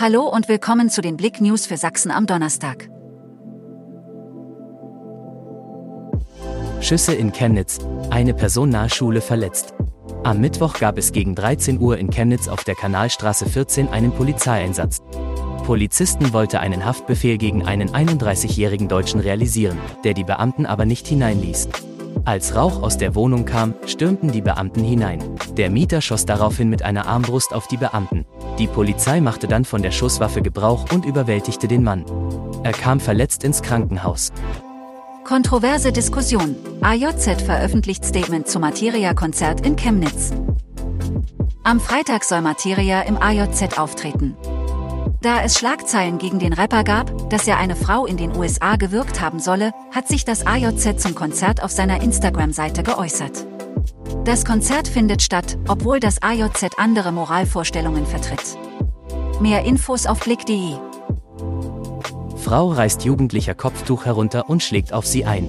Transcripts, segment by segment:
Hallo und willkommen zu den Blick News für Sachsen am Donnerstag. Schüsse in Chemnitz, eine Person nahe Schule verletzt. Am Mittwoch gab es gegen 13 Uhr in Chemnitz auf der Kanalstraße 14 einen Polizeieinsatz. Polizisten wollte einen Haftbefehl gegen einen 31-jährigen Deutschen realisieren, der die Beamten aber nicht hineinließ. Als Rauch aus der Wohnung kam, stürmten die Beamten hinein. Der Mieter schoss daraufhin mit einer Armbrust auf die Beamten. Die Polizei machte dann von der Schusswaffe Gebrauch und überwältigte den Mann. Er kam verletzt ins Krankenhaus. Kontroverse Diskussion. AJZ veröffentlicht Statement zum Materia-Konzert in Chemnitz. Am Freitag soll Materia im AJZ auftreten. Da es Schlagzeilen gegen den Rapper gab, dass er eine Frau in den USA gewirkt haben solle, hat sich das AJZ zum Konzert auf seiner Instagram-Seite geäußert. Das Konzert findet statt, obwohl das AJZ andere Moralvorstellungen vertritt. Mehr Infos auf blick.de. Frau reißt Jugendlicher Kopftuch herunter und schlägt auf sie ein.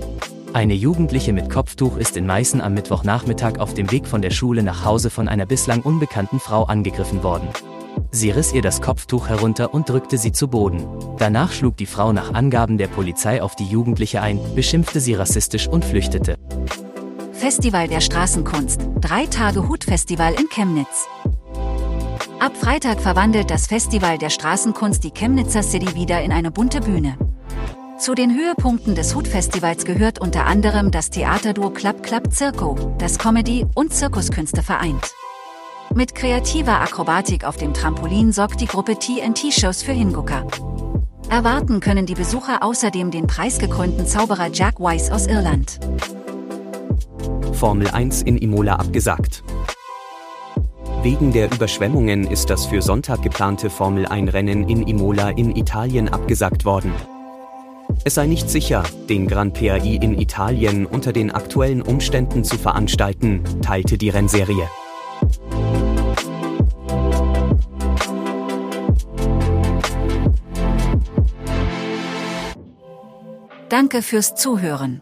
Eine Jugendliche mit Kopftuch ist in Meißen am Mittwochnachmittag auf dem Weg von der Schule nach Hause von einer bislang unbekannten Frau angegriffen worden. Sie riss ihr das Kopftuch herunter und drückte sie zu Boden. Danach schlug die Frau nach Angaben der Polizei auf die Jugendliche ein, beschimpfte sie rassistisch und flüchtete. Festival der Straßenkunst, drei Tage Hutfestival in Chemnitz. Ab Freitag verwandelt das Festival der Straßenkunst die Chemnitzer City wieder in eine bunte Bühne. Zu den Höhepunkten des Hutfestivals gehört unter anderem das Theaterduo Club Club Circo, das Comedy- und Zirkuskünste vereint. Mit kreativer Akrobatik auf dem Trampolin sorgt die Gruppe TNT-Shows für Hingucker. Erwarten können die Besucher außerdem den preisgekrönten Zauberer Jack Weiss aus Irland. Formel 1 in Imola abgesagt. Wegen der Überschwemmungen ist das für Sonntag geplante Formel 1 Rennen in Imola in Italien abgesagt worden. Es sei nicht sicher, den Grand PAI in Italien unter den aktuellen Umständen zu veranstalten, teilte die Rennserie. Danke fürs Zuhören.